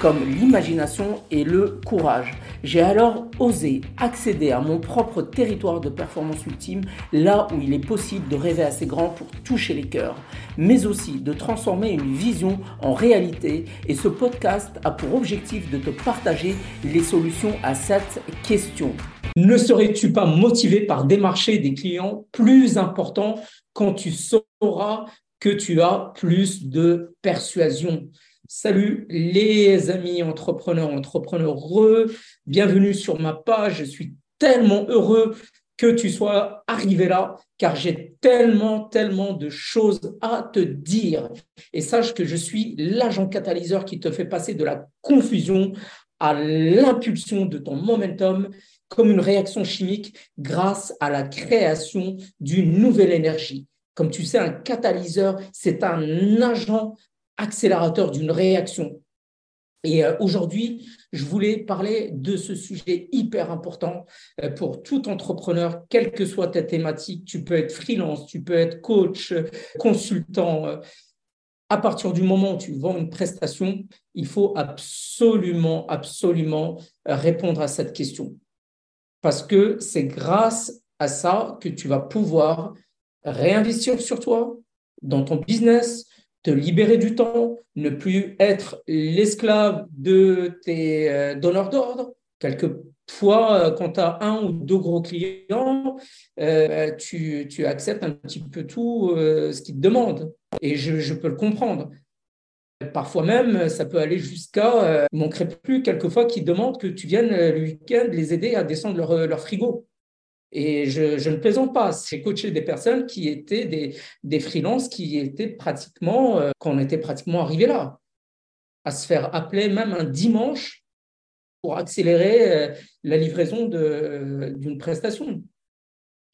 comme l'imagination et le courage. J'ai alors osé accéder à mon propre territoire de performance ultime, là où il est possible de rêver assez grand pour toucher les cœurs, mais aussi de transformer une vision en réalité. Et ce podcast a pour objectif de te partager les solutions à cette question. Ne serais-tu pas motivé par démarcher des clients plus importants quand tu sauras que tu as plus de persuasion? Salut les amis entrepreneurs, entrepreneureux, bienvenue sur ma page. Je suis tellement heureux que tu sois arrivé là, car j'ai tellement, tellement de choses à te dire. Et sache que je suis l'agent catalyseur qui te fait passer de la confusion à l'impulsion de ton momentum comme une réaction chimique grâce à la création d'une nouvelle énergie. Comme tu sais, un catalyseur, c'est un agent accélérateur d'une réaction. Et euh, aujourd'hui, je voulais parler de ce sujet hyper important euh, pour tout entrepreneur, quelle que soit ta thématique. Tu peux être freelance, tu peux être coach, consultant. Euh, à partir du moment où tu vends une prestation, il faut absolument, absolument répondre à cette question. Parce que c'est grâce à ça que tu vas pouvoir réinvestir sur toi, dans ton business, te libérer du temps, ne plus être l'esclave de tes euh, donneurs d'ordre. Quelquefois, euh, quand tu as un ou deux gros clients, euh, tu, tu, acceptes un petit peu tout ce qu'ils te demandent. Et je, je, peux le comprendre. Parfois même, ça peut aller jusqu'à, il ne manquerait plus quelquefois qu'ils demandent que tu viennes le week-end les aider à descendre leur, leur frigo. Et je, ne plaisante pas, j'ai coaché des personnes qui étaient des, des freelances qui étaient pratiquement, euh, qu'on était pratiquement arrivé là, à se faire appeler même un dimanche pour accélérer euh, la livraison d'une prestation.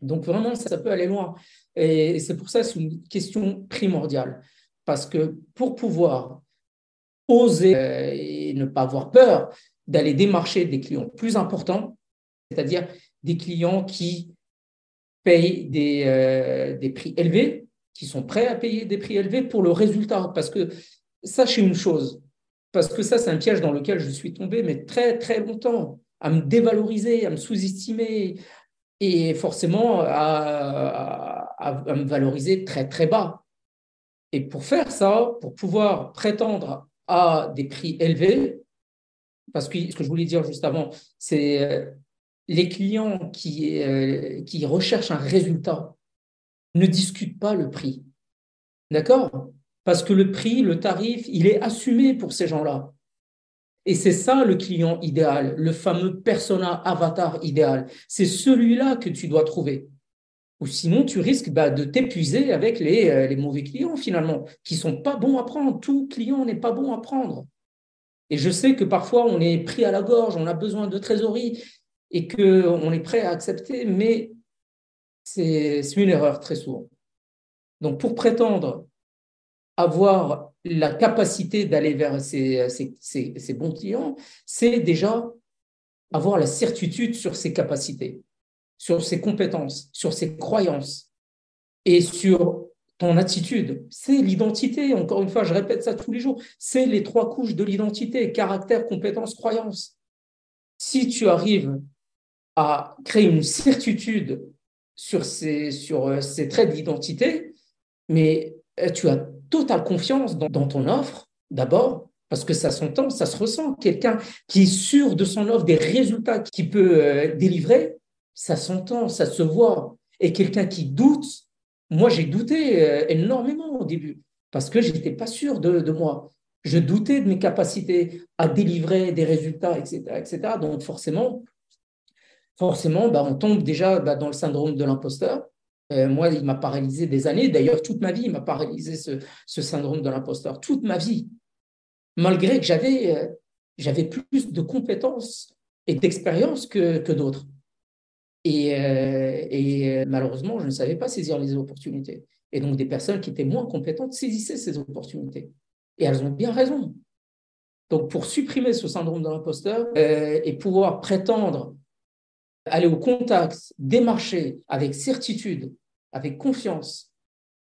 Donc vraiment, ça, peut aller loin. Et c'est pour ça que c'est une question primordiale. Parce que pour pouvoir oser euh, et ne pas avoir peur d'aller démarcher des clients plus importants, c'est-à-dire des clients qui payent des, euh, des prix élevés, qui sont prêts à payer des prix élevés pour le résultat. Parce que sachez une chose, parce que ça, c'est un piège dans lequel je suis tombé, mais très, très longtemps, à me dévaloriser, à me sous-estimer et forcément à, me valoriser très, très bas. Et pour faire ça, pour pouvoir prétendre à des prix élevés, parce que ce que je voulais dire juste avant, c'est euh, les clients qui, euh, qui recherchent un résultat ne discutent pas le prix. D'accord? Parce que le prix, le tarif, il est assumé pour ces gens-là. Et c'est ça le client idéal, le fameux persona avatar idéal. C'est celui-là que tu dois trouver. Ou sinon, tu risques bah, de t'épuiser avec les, euh, les, mauvais clients finalement, qui sont pas bons à prendre. Tout client n'est pas bon à prendre. Et je sais que parfois, on est pris à la gorge, on a besoin de trésorerie et qu'on est prêt à accepter, mais c'est une erreur très souvent. Donc, pour prétendre avoir la capacité d'aller vers ces, ces, bons clients, c'est déjà avoir la certitude sur ses capacités, sur ses compétences, sur ses croyances et sur ton attitude. C'est l'identité, encore une fois, je répète ça tous les jours, c'est les trois couches de l'identité, caractère, compétence, croyance. Si tu arrives à créer une certitude sur ces, sur euh, traits d'identité, mais euh, tu as totale confiance dans, ton offre, d'abord, parce que ça s'entend, ça se ressent. Quelqu'un qui est sûr de son offre, des résultats qu'il peut euh, délivrer, ça s'entend, ça se voit. Et quelqu'un qui doute, moi j'ai douté énormément au début, parce que je n'étais pas sûr de, de, moi. Je doutais de mes capacités à délivrer des résultats, etc. etc. Donc forcément, forcément, bah, on tombe déjà bah, dans le syndrome de l'imposteur. Euh, moi, il m'a paralysé des années. D'ailleurs, toute ma vie, il m'a paralysé ce, syndrome de l'imposteur. Toute ma vie. Malgré que j'avais, euh, j'avais plus de compétences et d'expérience que, que d'autres. Et, euh, malheureusement, je ne savais pas saisir les opportunités. Et donc, des personnes qui étaient moins compétentes saisissaient ces opportunités. Et elles ont bien raison. Donc, pour supprimer ce syndrome de l'imposteur et pouvoir prétendre aller au contact des marchés avec certitude, avec confiance,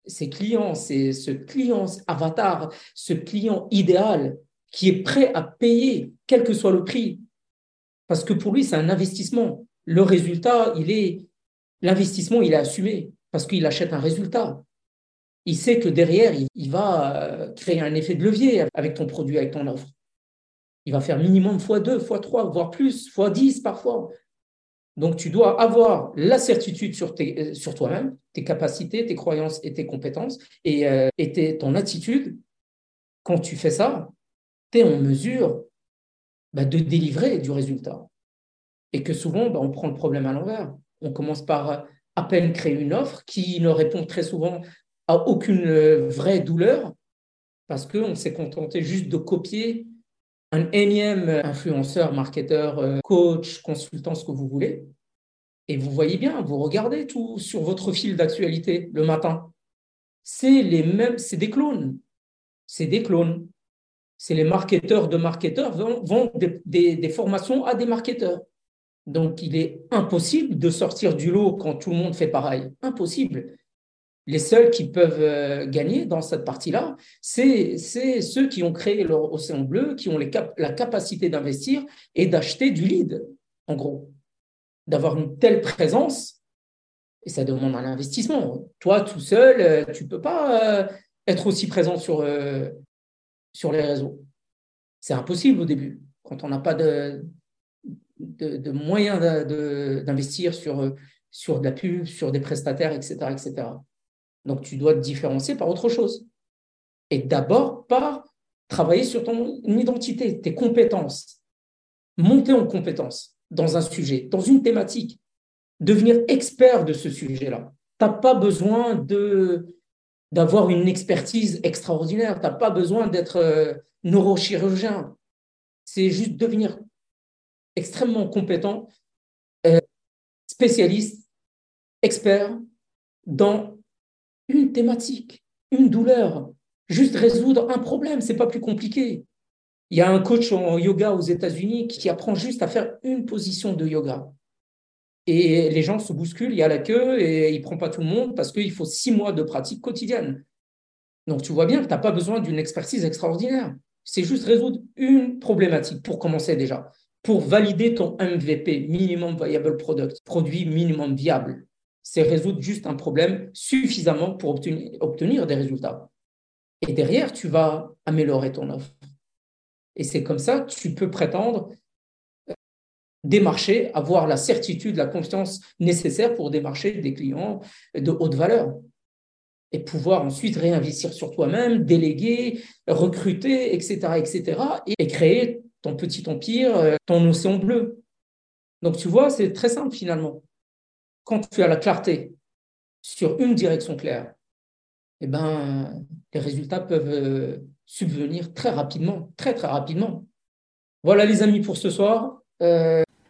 ces clients, c'est ce client avatar, ce client idéal qui est prêt à payer quel que soit le prix. Parce que pour lui, c'est un investissement. Le résultat, il est l'investissement, il est assumé parce qu'il achète un résultat. Il sait que derrière, il va euh, créer un effet de levier avec ton produit, avec ton offre. Il va faire minimum x2, x3, voire plus, x10 parfois. Donc, tu dois avoir la certitude sur, euh, sur toi-même, tes capacités, tes croyances et tes compétences, et, euh, ton attitude. Quand tu fais ça, tu es en mesure bah, de délivrer du résultat. Et que souvent, bah, on prend le problème à l'envers. On commence par à peine créer une offre qui ne répond très souvent à aucune euh, vraie douleur, parce qu'on s'est contenté juste de copier un énième influenceur, marketeur, euh, coach, consultant, ce que vous voulez. Et vous voyez bien, vous regardez tout sur votre fil d'actualité le matin. C'est les mêmes, c'est des clones. C'est des clones. C'est les marketeurs de marketeurs vendent des, des formations à des marketeurs. Donc, il est impossible de sortir du lot quand tout le monde fait pareil. Impossible les seuls qui peuvent euh, gagner dans cette partie-là, c'est ceux qui ont créé leur océan bleu, qui ont la capacité d'investir et d'acheter du lead, en gros. D'avoir une telle présence, et ça demande un investissement. Toi, tout seul, euh, tu ne peux pas euh, être aussi présent sur, les réseaux. C'est impossible au début, quand on n'a pas de, de, moyens d'investir sur, sur de la pub, sur des prestataires, etc. etc. Donc, tu dois te différencier par autre chose. Et d'abord par travailler sur ton identité, tes compétences. Monter en compétences dans un sujet, dans une thématique. Devenir expert de ce sujet-là. Tu n'as pas besoin d'avoir une expertise extraordinaire. Tu n'as pas besoin d'être euh, neurochirurgien. C'est juste devenir extrêmement compétent, euh, spécialiste, expert dans une thématique, une douleur, juste résoudre un problème, c'est pas plus compliqué. Il y a un coach en yoga aux États-Unis qui apprend juste à faire une position de yoga. Et les gens se bousculent, il y a la queue et il prend pas tout le monde parce qu'il faut six mois de pratique quotidienne. Donc tu vois bien que tu n'as pas besoin d'une expertise extraordinaire. C'est juste résoudre une problématique pour commencer déjà, pour valider ton MVP, Minimum Viable Product, produit minimum viable c'est résoudre juste un problème suffisamment pour obtenir, des résultats. Et derrière, tu vas améliorer ton offre. Et c'est comme ça que tu peux prétendre euh, démarcher, avoir la certitude, la confiance nécessaire pour démarcher des clients de haute valeur. Et pouvoir ensuite réinvestir sur toi-même, déléguer, recruter, etc., etc., et créer ton petit empire, euh, ton océan bleu. Donc, tu vois, c'est très simple finalement quand tu as la clarté sur une direction claire, eh ben, les résultats peuvent euh, subvenir très rapidement, très très rapidement. Voilà les amis pour ce soir. Euh,